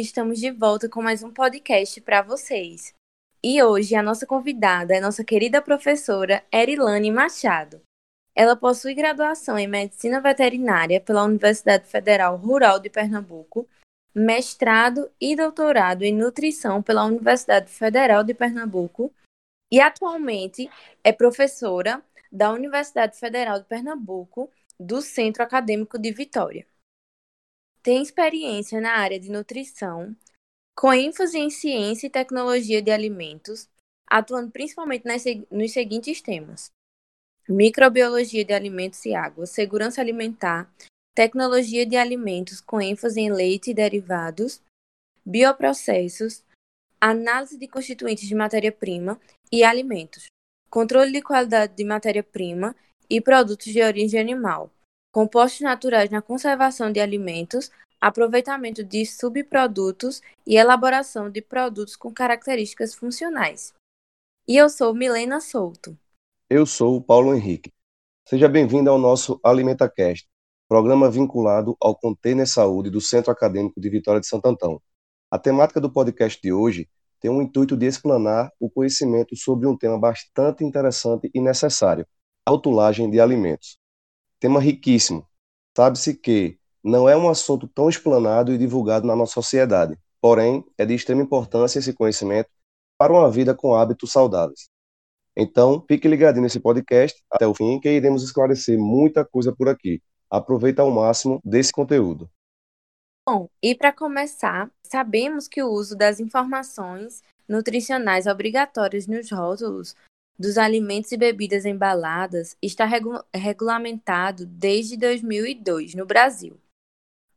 Estamos de volta com mais um podcast para vocês. E hoje a nossa convidada é nossa querida professora Erilane Machado. Ela possui graduação em Medicina Veterinária pela Universidade Federal Rural de Pernambuco, mestrado e doutorado em Nutrição pela Universidade Federal de Pernambuco e atualmente é professora da Universidade Federal de Pernambuco do Centro Acadêmico de Vitória. Tem experiência na área de nutrição, com ênfase em ciência e tecnologia de alimentos, atuando principalmente nos seguintes temas: microbiologia de alimentos e água, segurança alimentar, tecnologia de alimentos com ênfase em leite e derivados, bioprocessos, análise de constituintes de matéria-prima e alimentos, controle de qualidade de matéria-prima e produtos de origem animal, compostos naturais na conservação de alimentos, aproveitamento de subprodutos e elaboração de produtos com características funcionais. E eu sou Milena Souto. Eu sou Paulo Henrique. Seja bem-vindo ao nosso AlimentaCast, programa vinculado ao Container Saúde do Centro Acadêmico de Vitória de Santo Antão. A temática do podcast de hoje tem o intuito de explanar o conhecimento sobre um tema bastante interessante e necessário, a rotulagem de alimentos. Tema riquíssimo. Sabe-se que não é um assunto tão explanado e divulgado na nossa sociedade. Porém, é de extrema importância esse conhecimento para uma vida com hábitos saudáveis. Então, fique ligadinho nesse podcast até o fim, que iremos esclarecer muita coisa por aqui. Aproveita ao máximo desse conteúdo. Bom, e para começar, sabemos que o uso das informações nutricionais obrigatórias nos rótulos dos alimentos e bebidas embaladas está regu regulamentado desde 2002 no Brasil.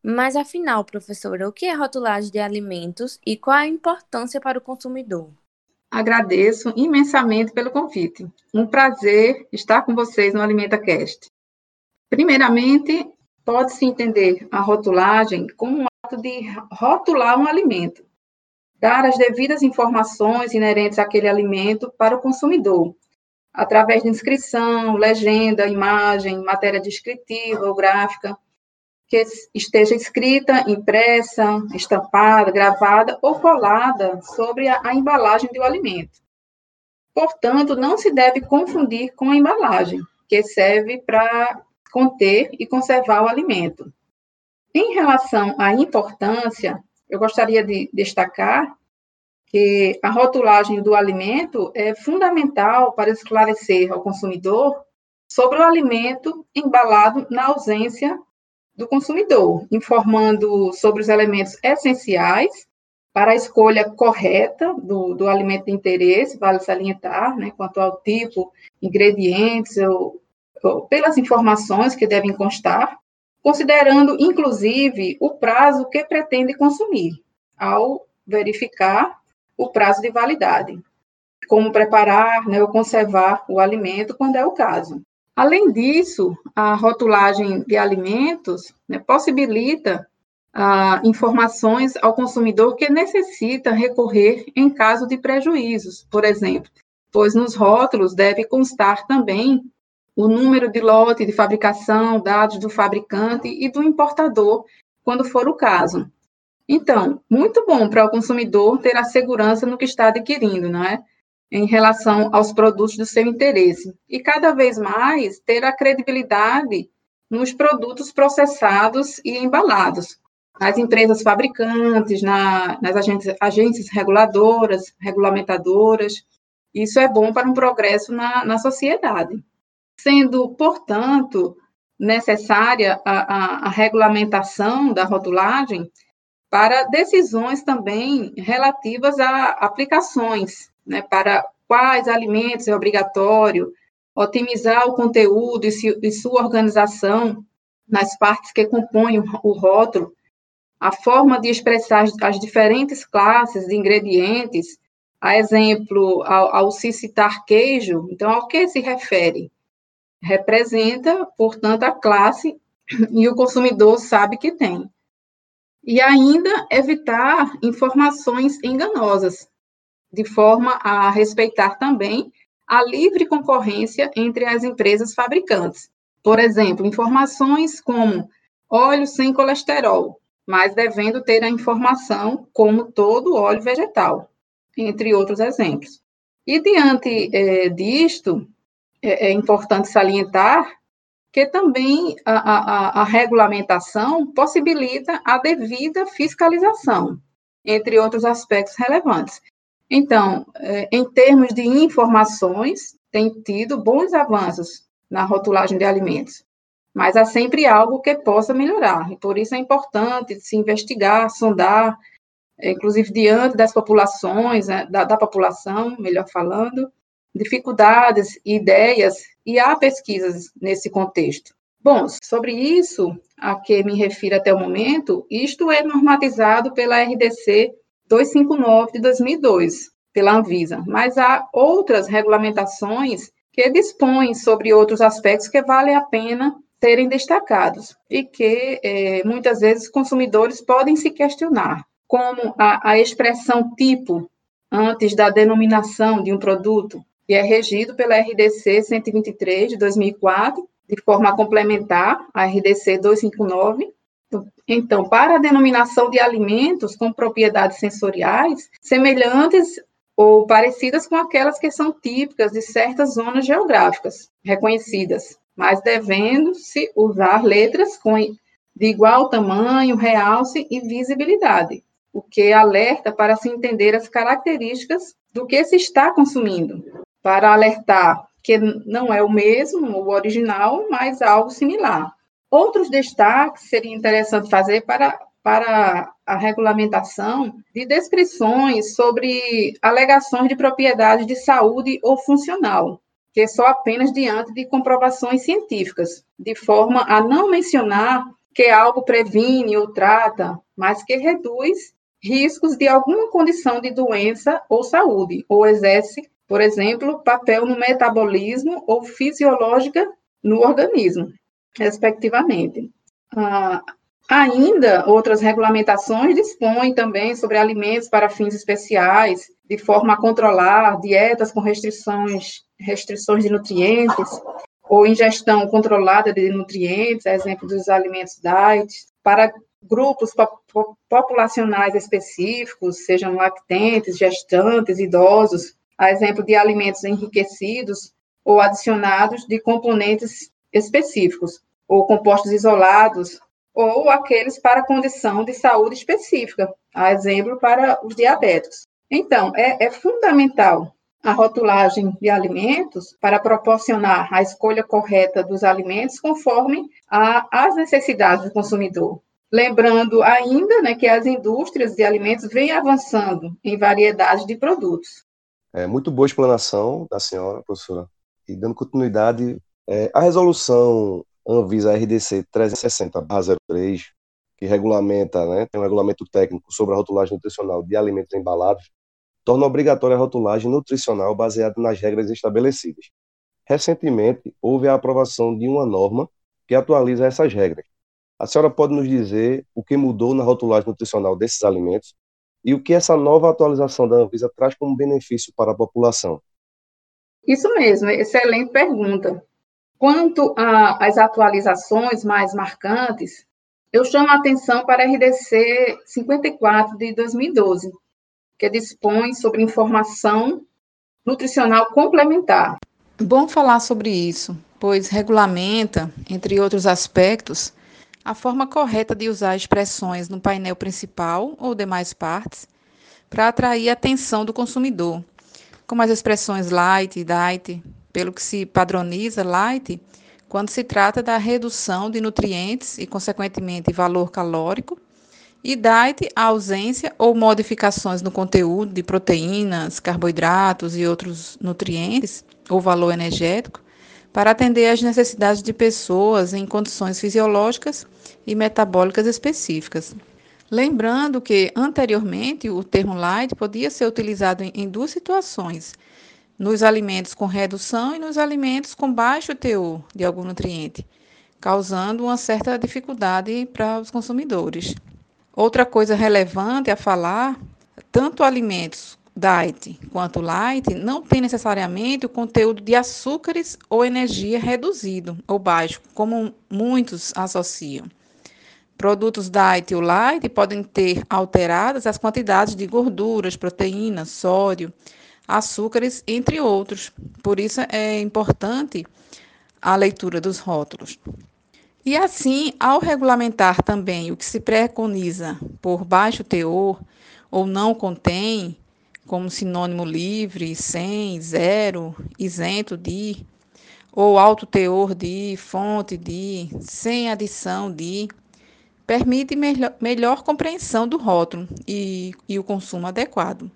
Mas afinal, professora, o que é rotulagem de alimentos e qual a importância para o consumidor? Agradeço imensamente pelo convite. Um prazer estar com vocês no AlimentaCast. Primeiramente, pode-se entender a rotulagem como um ato de rotular um alimento, dar as devidas informações inerentes àquele alimento para o consumidor, através de inscrição, legenda, imagem, matéria descritiva ou gráfica, que esteja escrita, impressa, estampada, gravada ou colada sobre a, a embalagem do alimento. Portanto, não se deve confundir com a embalagem, que serve para conter e conservar o alimento. Em relação à importância, eu gostaria de destacar que a rotulagem do alimento é fundamental para esclarecer ao consumidor sobre o alimento embalado na ausência do consumidor, informando sobre os elementos essenciais para a escolha correta do, do alimento de interesse, vale salientar, né, quanto ao tipo, ingredientes, ou, ou, pelas informações que devem constar, considerando, inclusive, o prazo que pretende consumir, ao verificar o prazo de validade, como preparar né, ou conservar o alimento, quando é o caso. Além disso, a rotulagem de alimentos né, possibilita ah, informações ao consumidor que necessita recorrer em caso de prejuízos, por exemplo, pois nos rótulos deve constar também o número de lote de fabricação, dados do fabricante e do importador, quando for o caso. Então, muito bom para o consumidor ter a segurança no que está adquirindo, não é? em relação aos produtos do seu interesse. E cada vez mais ter a credibilidade nos produtos processados e embalados. Nas empresas fabricantes, na, nas agências, agências reguladoras, regulamentadoras. Isso é bom para um progresso na, na sociedade. Sendo, portanto, necessária a, a, a regulamentação da rotulagem para decisões também relativas a aplicações, né, para quais alimentos é obrigatório, otimizar o conteúdo e, se, e sua organização nas partes que compõem o, rótulo, a forma de expressar as diferentes classes de ingredientes, a exemplo, ao, ao se citar queijo, então, ao que se refere? Representa, portanto, a classe e o consumidor sabe que tem. E ainda evitar informações enganosas, de forma a respeitar também a livre concorrência entre as empresas fabricantes. Por exemplo, informações como óleo sem colesterol, mas devendo ter a informação como todo óleo vegetal, entre outros exemplos. E diante é, disto, é, é, importante salientar que também a, a, a regulamentação possibilita a devida fiscalização, entre outros aspectos relevantes. Então, é, em termos de informações, tem tido bons avanços na rotulagem de alimentos, mas há sempre algo que possa melhorar, e por isso é importante se investigar, sondar, é, inclusive diante das populações, né, da, da população, melhor falando, dificuldades, ideias, e há pesquisas nesse contexto. Bom, sobre isso a que me refiro até o momento, isto é normatizado pela RDC 259 de 2002, pela Anvisa, mas há outras regulamentações que dispõem sobre outros aspectos que vale a pena serem destacados e que é, muitas vezes consumidores podem se questionar, como a, a expressão tipo antes da denominação de um produto, que é regido pela RDC 123 de 2004, de forma complementar à RDC 259. Então, para a denominação de alimentos com propriedades sensoriais semelhantes ou parecidas com aquelas que são típicas de certas zonas geográficas reconhecidas, mas devendo-se usar letras com de igual tamanho, realce e visibilidade, o que alerta para se entender as características do que se está consumindo, para alertar que não é o mesmo, o original, mas algo similar. Outros destaques seria interessante fazer para, para a regulamentação de descrições sobre alegações de propriedade de saúde ou funcional, que só apenas diante de comprovações científicas, de forma a não mencionar que algo previne ou trata, mas que reduz riscos de alguma condição de doença ou saúde, ou exerce por exemplo, papel no metabolismo ou fisiológica no organismo, respectivamente. Ah, ainda, outras regulamentações dispõem também sobre alimentos para fins especiais, de forma a controlar dietas com restrições, restrições de nutrientes, ou ingestão controlada de nutrientes, exemplo dos alimentos diet, para grupos populacionais específicos, sejam lactentes, gestantes, idosos, a exemplo de alimentos enriquecidos ou adicionados de componentes específicos, ou compostos isolados, ou aqueles para condição de saúde específica, a exemplo para os diabéticos. Então, é, é fundamental a rotulagem de alimentos para proporcionar a escolha correta dos alimentos conforme a, as necessidades do consumidor. Lembrando ainda né, que as indústrias de alimentos vêm avançando em variedade de produtos. É, muito boa explanação da senhora, professora. E dando continuidade, é, a resolução Anvisa RDC 360-03, que regulamenta, né, tem um regulamento técnico sobre a rotulagem nutricional de alimentos embalados, torna obrigatória a rotulagem nutricional baseada nas regras estabelecidas. Recentemente, houve a aprovação de uma norma que atualiza essas regras. A senhora pode nos dizer o que mudou na rotulagem nutricional desses alimentos e o que essa nova atualização da Anvisa traz como benefício para a população? Isso mesmo, excelente pergunta. Quanto às atualizações mais marcantes, eu chamo a atenção para a RDC 54 de 2012, que dispõe sobre informação nutricional complementar. Bom falar sobre isso, pois regulamenta, entre outros aspectos, a forma correta de usar expressões no painel principal ou demais partes para atrair a atenção do consumidor, como as expressões light e diet, pelo que se padroniza light quando se trata da redução de nutrientes e, consequentemente, valor calórico, e diet, a ausência ou modificações no conteúdo de proteínas, carboidratos e outros nutrientes ou valor energético, para atender às necessidades de pessoas em condições fisiológicas e metabólicas específicas. Lembrando que, anteriormente, o termo light podia ser utilizado em duas situações: nos alimentos com redução e nos alimentos com baixo teor de algum nutriente, causando uma certa dificuldade para os consumidores. Outra coisa relevante a falar: tanto alimentos diet quanto light não têm necessariamente o conteúdo de açúcares ou energia reduzido ou baixo, como muitos associam. Produtos diet ou light podem ter alteradas as quantidades de gorduras, proteínas, sódio, açúcares, entre outros. Por isso é importante a leitura dos rótulos. E assim, ao regulamentar também o que se preconiza por baixo teor ou não contém, como sinônimo livre, sem, zero, isento de, ou alto teor de, fonte de, sem adição de, permite melhor, melhor compreensão do rótulo e, e o consumo adequado.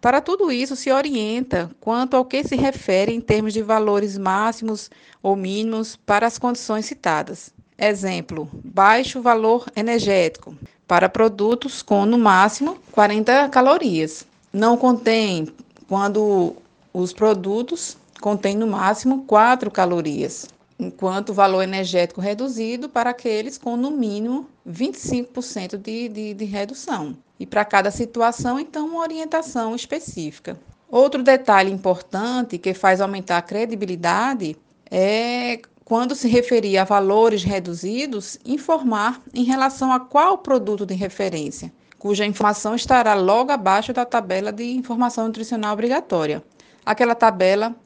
Para tudo isso, se orienta quanto ao que se refere em termos de valores máximos ou mínimos para as condições citadas. Exemplo: baixo valor energético para produtos com no máximo 40 calorias. Não contém quando os produtos contêm no máximo 4 calorias enquanto o valor energético reduzido para aqueles com no mínimo 25% de, de, de redução. E para cada situação, então, uma orientação específica. Outro detalhe importante que faz aumentar a credibilidade é quando se referir a valores reduzidos, informar em relação a qual produto de referência, cuja informação estará logo abaixo da tabela de informação nutricional obrigatória. Aquela tabela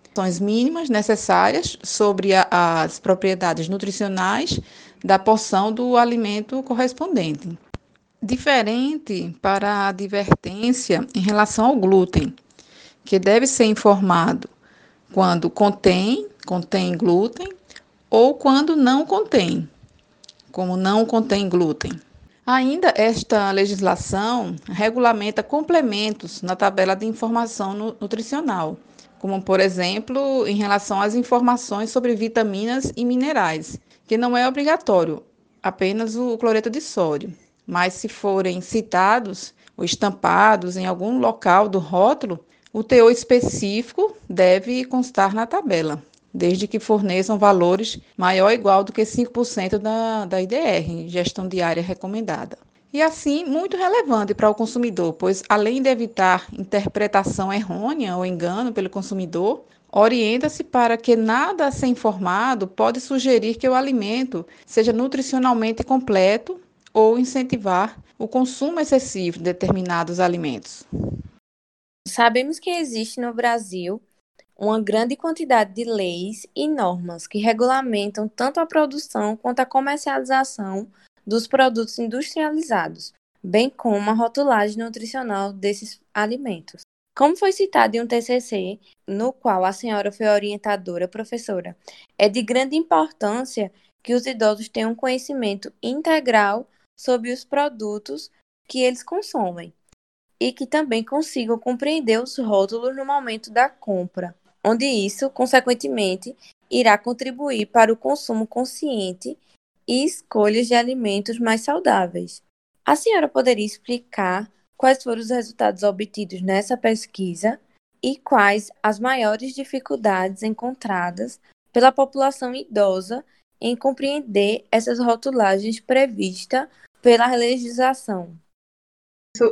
mínimas necessárias sobre a, as propriedades nutricionais da porção do alimento correspondente. Diferente para a advertência em relação ao glúten, que deve ser informado quando contém, contém glúten, ou quando não contém, como não contém glúten. Ainda esta legislação regulamenta complementos na tabela de informação nutricional, como por exemplo em relação às informações sobre vitaminas e minerais, que não é obrigatório, apenas o cloreto de sódio. Mas se forem citados ou estampados em algum local do rótulo, o teor específico deve constar na tabela, desde que forneçam valores maior ou igual do que 5% da, da IDR, gestão diária recomendada e assim muito relevante para o consumidor, pois além de evitar interpretação errônea ou engano pelo consumidor, orienta-se para que nada a ser informado pode sugerir que o alimento seja nutricionalmente completo ou incentivar o consumo excessivo de determinados alimentos. Sabemos que existe no Brasil uma grande quantidade de leis e normas que regulamentam tanto a produção quanto a comercialização dos produtos industrializados, bem como a rotulagem nutricional desses alimentos. Como foi citado em um TCC, no qual a senhora foi orientadora professora, é de grande importância que os idosos tenham conhecimento integral sobre os produtos que eles consomem e que também consigam compreender os rótulos no momento da compra, onde isso, consequentemente, irá contribuir para o consumo consciente e escolhas de alimentos mais saudáveis. A senhora poderia explicar quais foram os resultados obtidos nessa pesquisa e quais as maiores dificuldades encontradas pela população idosa em compreender essas rotulagens previstas pela legislação?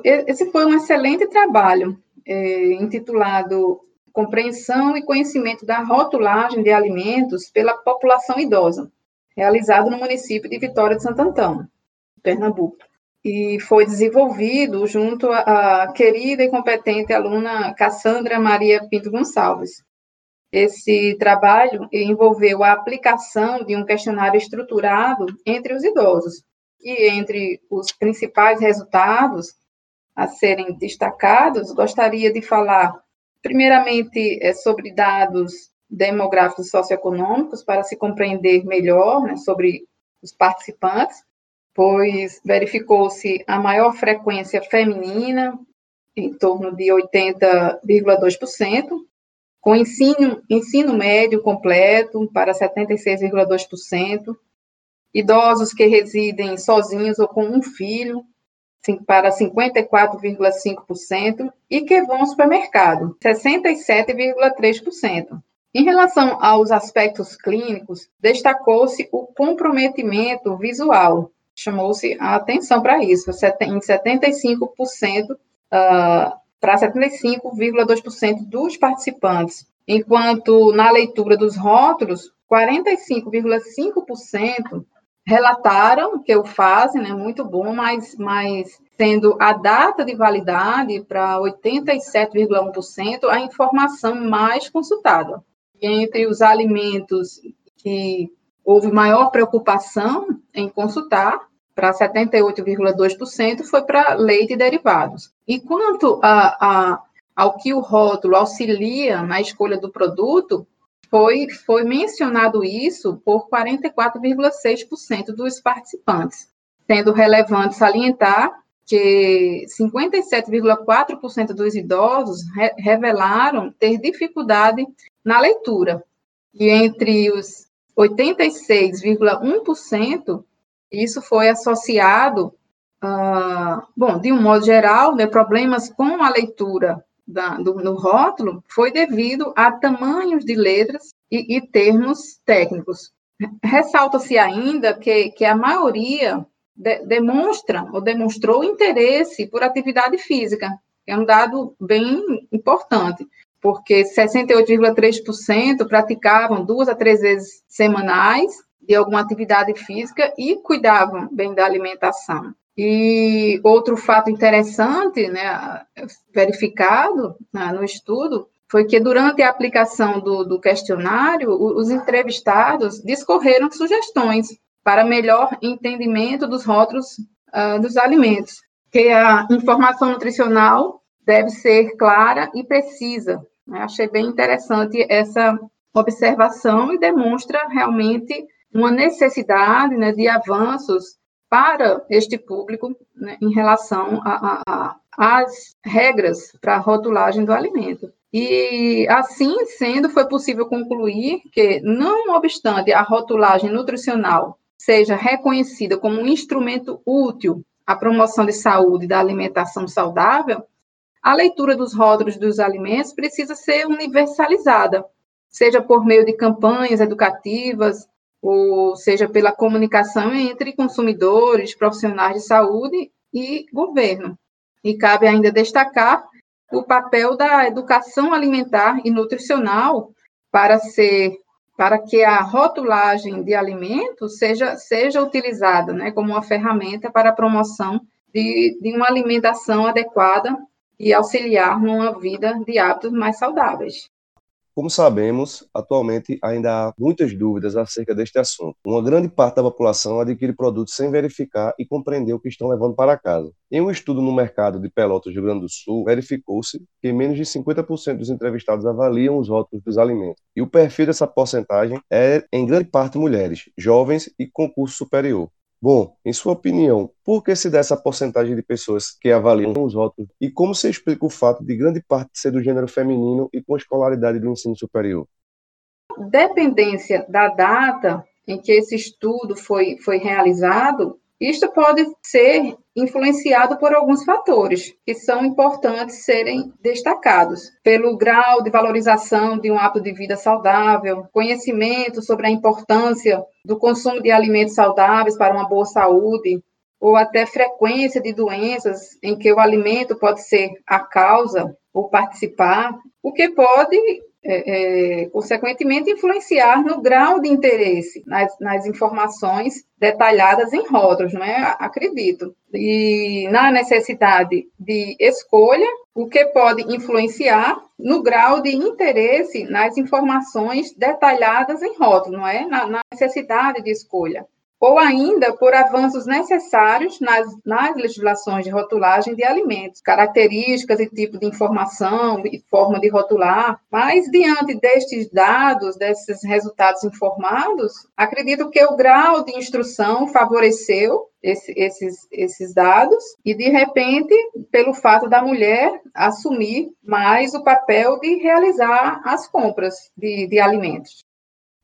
Esse foi um excelente trabalho, é, intitulado Compreensão e Conhecimento da Rotulagem de Alimentos pela População Idosa realizado no município de Vitória de Santo Antão, Pernambuco. E foi desenvolvido junto à querida e competente aluna Cassandra Maria Pinto Gonçalves. Esse trabalho envolveu a aplicação de um questionário estruturado entre os idosos, e entre os principais resultados a serem destacados, gostaria de falar, primeiramente, é, sobre dados demográficos e socioeconômicos para se compreender melhor né, sobre os participantes, pois verificou-se a maior frequência feminina, em torno de 80,2%, com ensino, ensino médio completo para 76,2%, idosos que residem sozinhos ou com um filho para 54,5% e que vão ao supermercado, 67,3%. Em relação aos aspectos clínicos, destacou-se o comprometimento visual, chamou-se a atenção para isso, em 75% uh, para 75,2% dos participantes, enquanto na leitura dos rótulos, 45,5% relataram que o fazem, né, muito bom, mas, mas sendo a data de validade para 87,1% a informação mais consultada. E entre os alimentos que houve maior preocupação em consultar, para 78,2%, foi para leite e derivados. E quanto a, a, ao que o rótulo auxilia na escolha do produto, foi, foi mencionado isso por 44,6% dos participantes, sendo relevante salientar que 57,4% dos idosos re revelaram ter dificuldade na leitura, e entre os 86,1%, isso foi associado, uh, bom, de um modo geral, né, problemas com a leitura da, do, no rótulo foi devido a tamanhos de letras e, e termos técnicos. Ressalta-se ainda que, que a maioria de, demonstra ou demonstrou interesse por atividade física, é um dado bem importante, porque 68,3% praticavam duas a três vezes semanais de alguma atividade física e cuidavam bem da alimentação. E outro fato interessante, né, verificado né, no estudo, foi que durante a aplicação do, do questionário, os entrevistados discorreram sugestões para melhor entendimento dos rótulos uh, dos alimentos, que a informação nutricional deve ser clara e precisa. Né? Achei bem interessante essa observação e demonstra realmente uma necessidade né, de avanços para este público né, em relação às regras para a rotulagem do alimento. E, assim sendo, foi possível concluir que, não obstante a rotulagem nutricional seja reconhecida como um instrumento útil à promoção de saúde da alimentação saudável, a leitura dos rótulos dos alimentos precisa ser universalizada, seja por meio de campanhas educativas, ou seja pela comunicação entre consumidores, profissionais de saúde e governo. E cabe ainda destacar o papel da educação alimentar e nutricional para ser para que a rotulagem de alimentos seja, seja utilizada né, como uma ferramenta para a promoção de, de uma alimentação adequada e auxiliar numa vida de hábitos mais saudáveis. Como sabemos, atualmente ainda há muitas dúvidas acerca deste assunto. Uma grande parte da população adquire produtos sem verificar e compreender o que estão levando para casa. Em um estudo no mercado de Pelotas, Rio Grande do Sul, verificou-se que menos de 50% dos entrevistados avaliam os rótulos dos alimentos. E o perfil dessa porcentagem é, em grande parte, mulheres, jovens e com curso superior. Bom, em sua opinião, por que se dá essa porcentagem de pessoas que avaliam os rótulos e como se explica o fato de grande parte ser do gênero feminino e com escolaridade do ensino superior? Dependência da data em que esse estudo foi, foi realizado, isto pode ser influenciado por alguns fatores que são importantes serem destacados, pelo grau de valorização de um hábito de vida saudável, conhecimento sobre a importância do consumo de alimentos saudáveis para uma boa saúde, ou até frequência de doenças em que o alimento pode ser a causa ou participar, o que pode é, é, consequentemente, influenciar no grau de interesse nas, nas, informações detalhadas em rótulos, não é? Acredito. E na necessidade de escolha, o que pode influenciar no grau de interesse nas informações detalhadas em rótulos, não é? Na, na necessidade de escolha. Ou ainda por avanços necessários nas, nas legislações de rotulagem de alimentos, características e tipo de informação e forma de rotular. Mas, diante destes dados, desses resultados informados, acredito que o grau de instrução favoreceu esse, esses, esses dados, e de repente, pelo fato da mulher assumir mais o papel de realizar as compras de, de alimentos.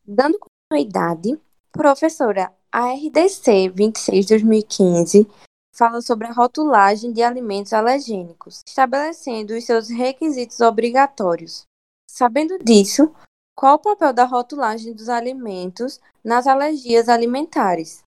Dando continuidade, professora, a RDC 26-2015 fala sobre a rotulagem de alimentos alergênicos, estabelecendo os seus requisitos obrigatórios. Sabendo disso, qual o papel da rotulagem dos alimentos nas alergias alimentares?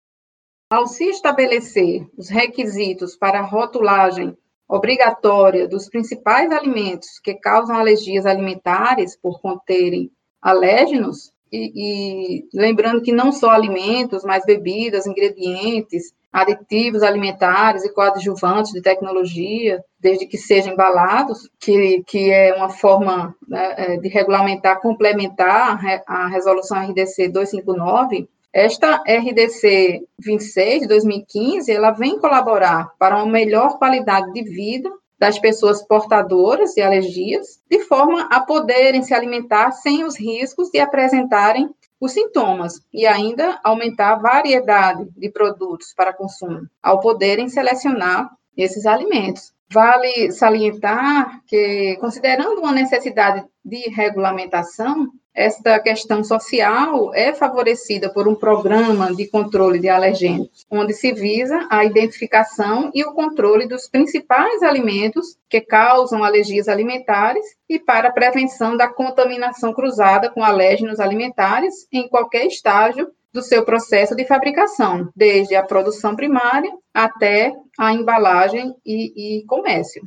Ao se estabelecer os requisitos para a rotulagem obrigatória dos principais alimentos que causam alergias alimentares por conterem alérgenos, e, e, lembrando que não só alimentos, mas bebidas, ingredientes, aditivos alimentares e coadjuvantes de tecnologia, desde que sejam embalados, que, que é uma forma né, é, de regulamentar, complementar a resolução RDC 259, esta RDC 26 de 2015, ela vem colaborar para uma melhor qualidade de vida das pessoas portadoras de alergias, de forma a poderem se alimentar sem os riscos de apresentarem os sintomas e ainda aumentar a variedade de produtos para consumo, ao poderem selecionar esses alimentos. Vale salientar que, considerando uma necessidade de regulamentação, esta questão social é favorecida por um programa de controle de alergênicos, onde se visa a identificação e o controle dos principais alimentos que causam alergias alimentares e para a prevenção da contaminação cruzada com alérgenos alimentares em qualquer estágio do seu processo de fabricação, desde a produção primária até a embalagem e, e comércio.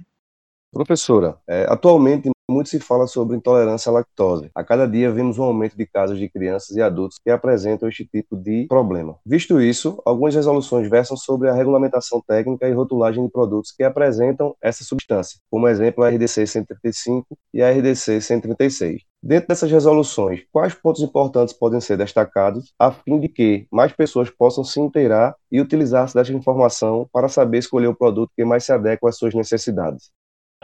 Professora, é, atualmente muito se fala sobre intolerância à lactose. A cada dia vemos um aumento de casos de crianças e adultos que apresentam este tipo de problema. Visto isso, algumas resoluções versam sobre a regulamentação técnica e rotulagem de produtos que apresentam essa substância, como exemplo a RDC 135 e a RDC 136. Dentro dessas resoluções, quais pontos importantes podem ser destacados a fim de que mais pessoas possam se inteirar e utilizar-se dessa informação para saber escolher o produto que mais se adequa às suas necessidades?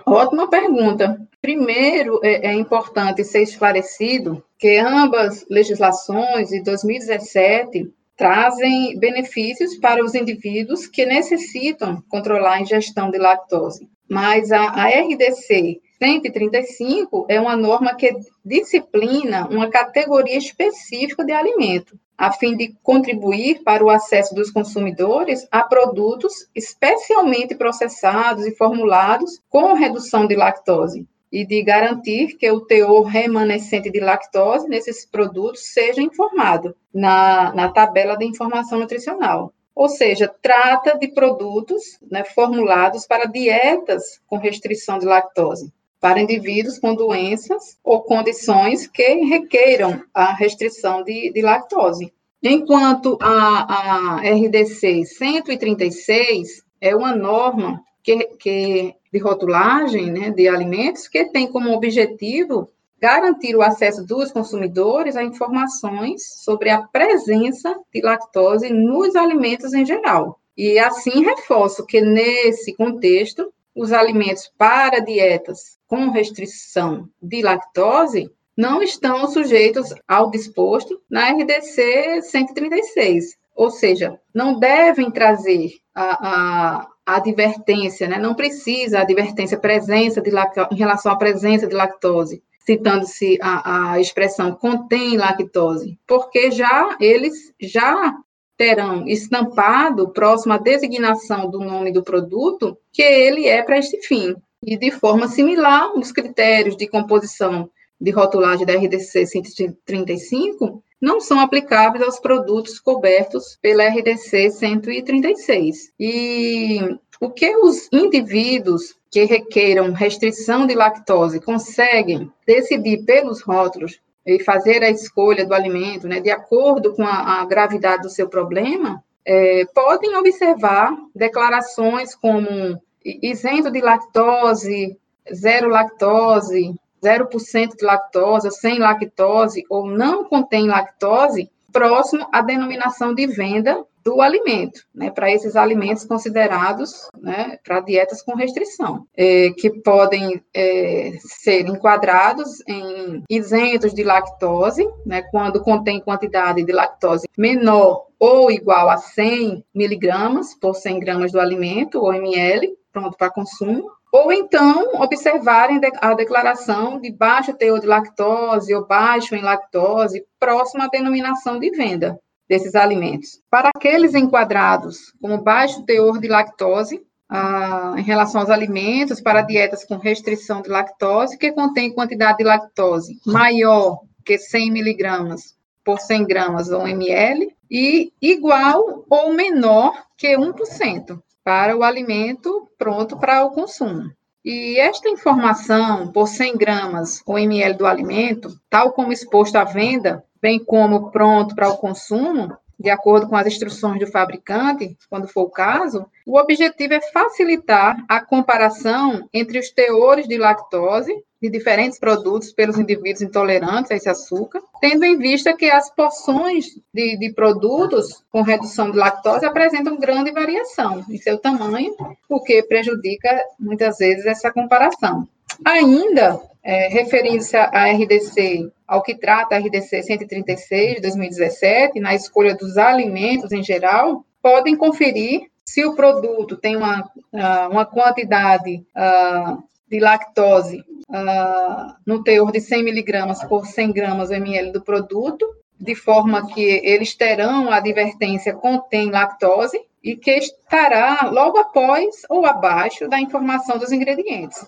Ótima pergunta. Primeiro, é, é, importante ser esclarecido que ambas legislações de 2017 trazem benefícios para os indivíduos que necessitam controlar a ingestão de lactose. Mas a, a RDC 135 é uma norma que disciplina uma categoria específica de alimento, a fim de contribuir para o acesso dos consumidores a produtos especialmente processados e formulados com redução de lactose e de garantir que o teor remanescente de lactose nesses produtos seja informado na, na tabela de informação nutricional. Ou seja, trata de produtos né, formulados para dietas com restrição de lactose para indivíduos com doenças ou condições que requeiram a restrição de, de lactose. Enquanto a, a RDC 136 é uma norma que, que, de rotulagem né, de alimentos que tem como objetivo garantir o acesso dos consumidores a informações sobre a presença de lactose nos alimentos em geral. E assim reforço que, nesse contexto, os alimentos para dietas com restrição de lactose não estão sujeitos ao disposto na RDC 136, ou seja, não devem trazer a, a, advertência, né? não precisa a advertência presença de em relação à presença de lactose, citando-se a, a expressão contém lactose, porque já eles já terão estampado, próximo à designação do nome do produto, que ele é para este fim. E de forma similar, os critérios de composição de rotulagem da RDC 135 não são aplicáveis aos produtos cobertos pela RDC 136. E o que os indivíduos que requeiram restrição de lactose conseguem decidir pelos rótulos e fazer a escolha do alimento, né, de acordo com a, a gravidade do seu problema, é, podem observar declarações como isento de lactose, zero lactose, 0% de lactose, sem lactose ou não contém lactose, próximo à denominação de venda do alimento, né, para esses alimentos considerados né, para dietas com restrição, é, que podem é, ser enquadrados em isentos de lactose, né, quando contém quantidade de lactose menor ou igual a 100 miligramas por 100 gramas do alimento, ou ml, pronto para consumo, ou então observarem a declaração de baixo teor de lactose ou baixo em lactose, próximo à denominação de venda desses alimentos. Para aqueles enquadrados como baixo teor de lactose, ah, em relação aos alimentos para dietas com restrição de lactose, que contém quantidade de lactose maior que 100 miligramas por 100 gramas ou ml, e igual ou menor que 1% para o alimento pronto para o consumo. E esta informação, por 100 gramas ou ml do alimento, tal como exposto à venda, bem como pronto para o consumo, de acordo com as instruções do fabricante, quando for o caso, o objetivo é facilitar a comparação entre os teores de lactose de diferentes produtos pelos indivíduos intolerantes a esse açúcar, tendo em vista que as porções de, de produtos com redução de lactose apresentam grande variação em seu tamanho, o que prejudica muitas vezes essa comparação. Ainda, é, referindo-se à RDC, ao que trata a RDC 136 de 2017, na escolha dos alimentos em geral, podem conferir se o produto tem uma, ah, uma quantidade uh, de lactose uh, no teor de 100 miligramas por 100 gramas ml do produto, de forma que eles terão a advertência contém lactose e que estará logo após ou abaixo da informação dos ingredientes.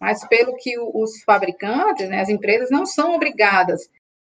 Mas pelo que os fabricantes, né, as empresas não são obrigadas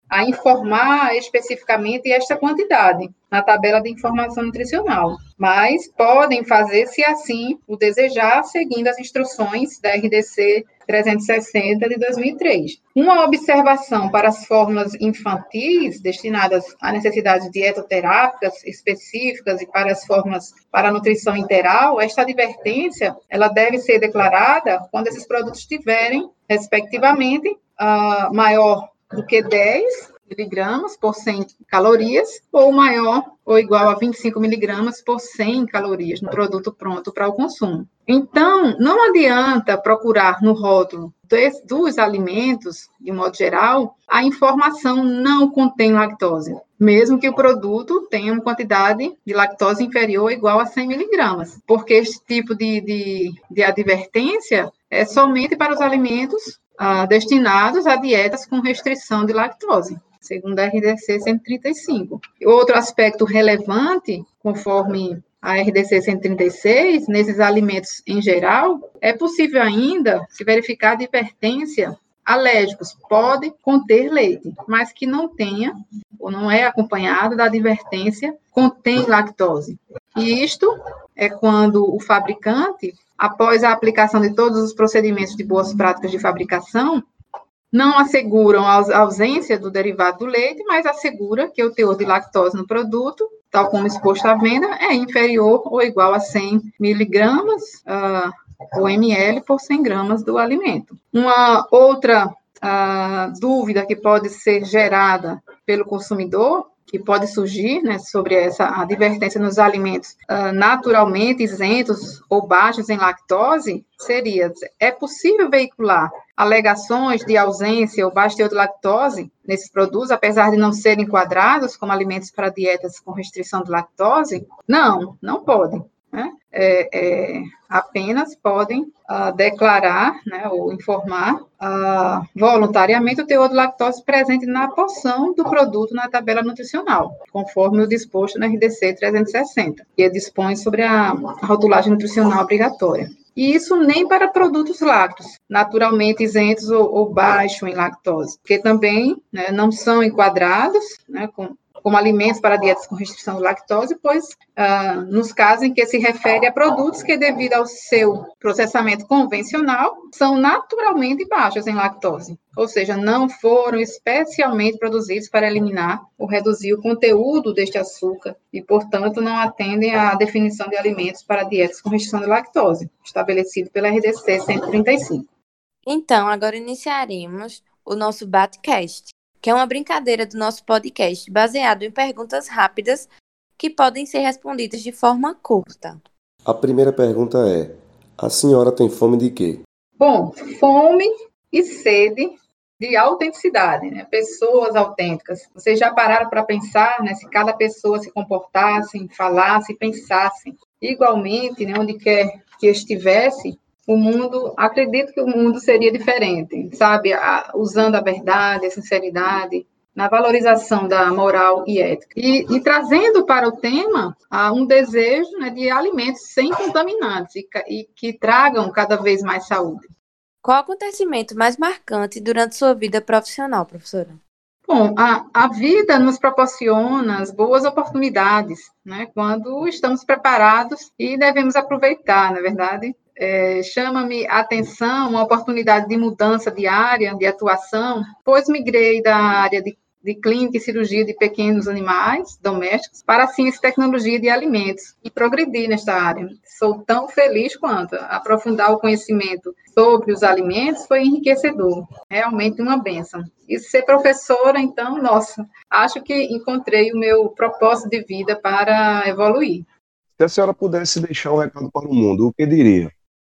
a informar especificamente esta quantidade na tabela de informação nutricional, mas podem fazer, se assim o desejar, seguindo as instruções da RDC 360 de 2003. Uma observação para as fórmulas infantis destinadas a necessidades dietoterápicas específicas e para as fórmulas para nutrição interal, esta advertência ela deve ser declarada quando esses produtos tiverem, respectivamente, uh, maior do que 10 miligramas por 100 calorias, ou maior ou igual a 25 miligramas por 100 calorias no produto pronto para o consumo. Então, não adianta procurar no rótulo dos, dos alimentos, de modo geral, a informação não contém lactose, mesmo que o produto tenha uma quantidade de lactose inferior ou igual a 100 miligramas, porque esse tipo de, de, de advertência é somente para os alimentos ah, destinados a dietas com restrição de lactose, segundo a RDC 135. Outro aspecto relevante, conforme a RDC 136, nesses alimentos em geral, é possível ainda se verificar advertência alérgicos pode conter leite, mas que não tenha ou não é acompanhado da advertência contém lactose. E isto é quando o fabricante após a aplicação de todos os procedimentos de boas práticas de fabricação, não asseguram a ausência do derivado do leite, mas assegura que o teor de lactose no produto, tal como exposto à venda, é inferior ou igual a 100 miligramas uh, ou ml por 100 gramas do alimento. Uma outra uh, dúvida que pode ser gerada pelo consumidor que pode surgir né, sobre essa advertência nos alimentos uh, naturalmente isentos ou baixos em lactose seria: é possível veicular alegações de ausência ou de lactose nesses produtos, apesar de não serem enquadrados como alimentos para dietas com restrição de lactose? Não, não podem né, é, é, apenas podem uh, declarar né, ou informar uh, voluntariamente o teor de lactose presente na porção do produto na tabela nutricional, conforme o disposto na RDC 360, que dispõe sobre a rotulagem nutricional obrigatória. E isso nem para produtos lácteos, naturalmente isentos ou, ou baixo em lactose, que também né, não são enquadrados né, com, como alimentos para dietas com restrição de lactose, pois uh, nos casos em que se refere a produtos que, devido ao seu processamento convencional, são naturalmente baixos em lactose, ou seja, não foram especialmente produzidos para eliminar ou reduzir o conteúdo deste açúcar e, portanto, não atendem à definição de alimentos para dietas com restrição de lactose, estabelecido pela RDC 135. Então, agora iniciaremos o nosso Batcast que é uma brincadeira do nosso podcast baseado em perguntas rápidas que podem ser respondidas de forma curta. A primeira pergunta é: a senhora tem fome de quê? Bom, fome e sede de autenticidade, né? pessoas autênticas. Vocês já pararam para pensar né, se cada pessoa se comportasse, falasse, pensasse igualmente, né, onde quer que estivesse, o mundo, acredito que o mundo seria diferente, sabe? usando a verdade, a sinceridade, na valorização da moral e ética. E, e trazendo para o tema um desejo né, de alimentos sem contaminantes e, e que tragam cada vez mais saúde. Qual o acontecimento mais marcante durante sua vida profissional, professora? Bom, a, a vida nos proporciona boas oportunidades, né? Quando estamos preparados e devemos aproveitar, na é verdade. É, Chama-me a atenção uma oportunidade de mudança de área de atuação, pois migrei da área de de clínica e cirurgia de pequenos animais domésticos para ciência e tecnologia de alimentos e progredir nesta área. Sou tão feliz quanto aprofundar o conhecimento sobre os alimentos foi enriquecedor, realmente uma benção. E ser professora, então, nossa, acho que encontrei o meu propósito de vida para evoluir. Se a senhora pudesse deixar um recado para o mundo, o que diria?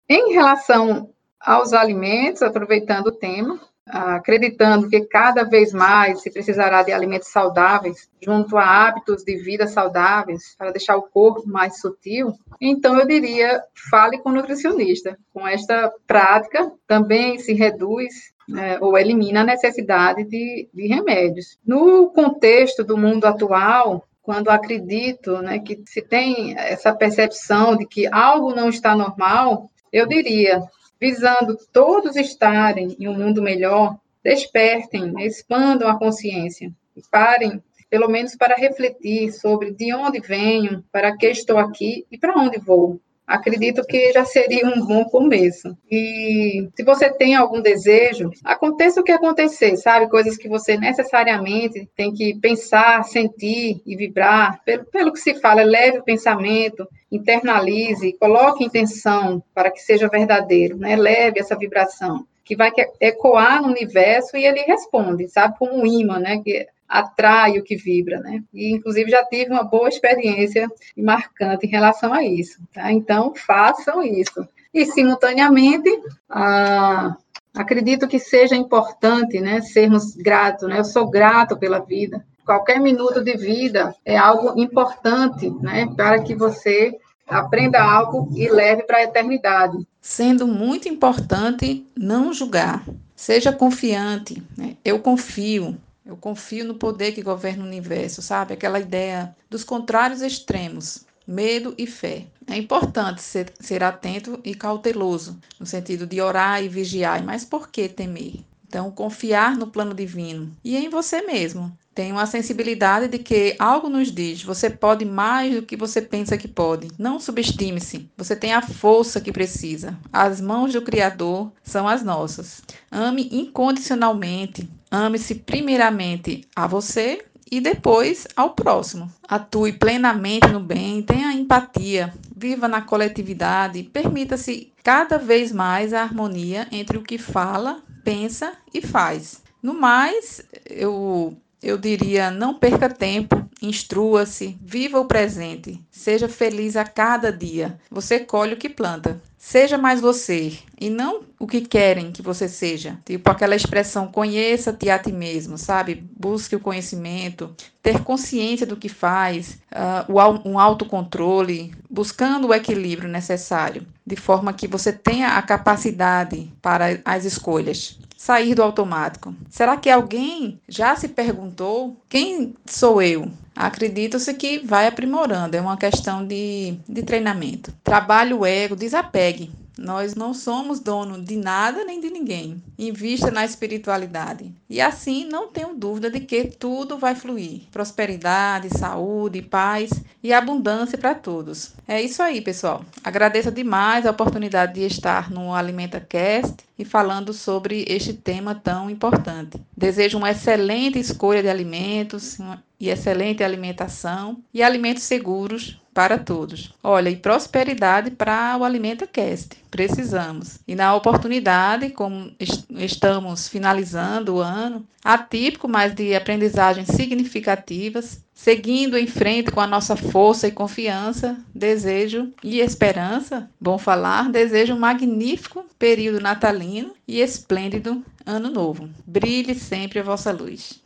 Em relação aos alimentos, aproveitando o tema, acreditando que cada vez mais se precisará de alimentos saudáveis, junto a hábitos de vida saudáveis, para deixar o corpo mais sutil, então eu diria, fale com o nutricionista. Com esta prática, também se reduz né, ou elimina a necessidade de, de remédios. No contexto do mundo atual, quando acredito né, que se tem essa percepção de que algo não está normal, eu diria, visando todos estarem em um mundo melhor, despertem, expandam a consciência e parem, pelo menos para refletir sobre de onde venho, para que estou aqui e para onde vou acredito que já seria um bom começo. E se você tem algum desejo, aconteça o que acontecer, sabe? Coisas que você necessariamente tem que pensar, sentir e vibrar. Pelo, pelo que se fala, leve o pensamento, internalize, coloque intenção para que seja verdadeiro, né? Leve essa vibração que vai ecoar no universo e ele responde, sabe? Como um imã, né? Que atrai o que vibra, né? E, inclusive, já tive uma boa experiência marcante em relação a isso, tá? Então, façam isso. E, simultaneamente, ah, acredito que seja importante, né, sermos gratos, né? Eu sou grato pela vida. Qualquer minuto de vida é algo importante, né, para que você aprenda algo e leve para a eternidade. Sendo muito importante não julgar. Seja confiante. Né? Eu confio. Eu confio no poder que governa o universo, sabe? Aquela ideia dos contrários extremos, medo e fé. É importante ser, ser atento e cauteloso, no sentido de orar e vigiar, mas por que temer? Então, confiar no plano divino e em você mesmo. Tem uma sensibilidade de que algo nos diz: você pode mais do que você pensa que pode. Não subestime-se. Você tem a força que precisa. As mãos do Criador são as nossas. Ame incondicionalmente. Ame-se primeiramente a você e depois ao próximo. Atue plenamente no bem, tenha empatia, viva na coletividade, permita-se cada vez mais a harmonia entre o que fala, pensa e faz. No mais, eu eu diria: não perca tempo, instrua-se, viva o presente, seja feliz a cada dia. Você colhe o que planta. Seja mais você e não o que querem que você seja. Tipo aquela expressão conheça-te a ti mesmo, sabe? Busque o conhecimento, ter consciência do que faz, uh, um autocontrole, buscando o equilíbrio necessário, de forma que você tenha a capacidade para as escolhas sair do automático. Será que alguém já se perguntou quem sou eu? Acredito-se que vai aprimorando, é uma questão de, de treinamento. Trabalho o ego, desapegue. Nós não somos dono de nada nem de ninguém. Invista na espiritualidade. E assim, não tenho dúvida de que tudo vai fluir. Prosperidade, saúde, paz e abundância para todos. É isso aí, pessoal. Agradeço demais a oportunidade de estar no Alimenta Cast e falando sobre este tema tão importante. Desejo uma excelente escolha de alimentos, e excelente alimentação e alimentos seguros para todos. Olha, e prosperidade para o Alimenta Cast. Precisamos. E na oportunidade, como est estamos finalizando o ano, atípico, mas de aprendizagens significativas, seguindo em frente com a nossa força e confiança, desejo e esperança, bom falar, desejo um magnífico período natalino e esplêndido ano novo. Brilhe sempre a vossa luz.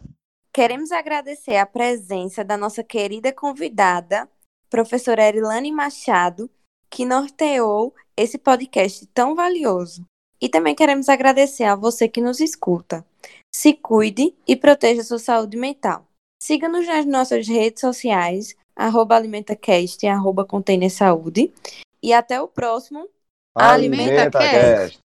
Queremos agradecer a presença da nossa querida convidada, professora Erilane Machado, que norteou esse podcast tão valioso. E também queremos agradecer a você que nos escuta. Se cuide e proteja sua saúde mental. Siga-nos nas nossas redes sociais, arroba AlimentaCast e arroba Container Saúde. E até o próximo AlimentaCast.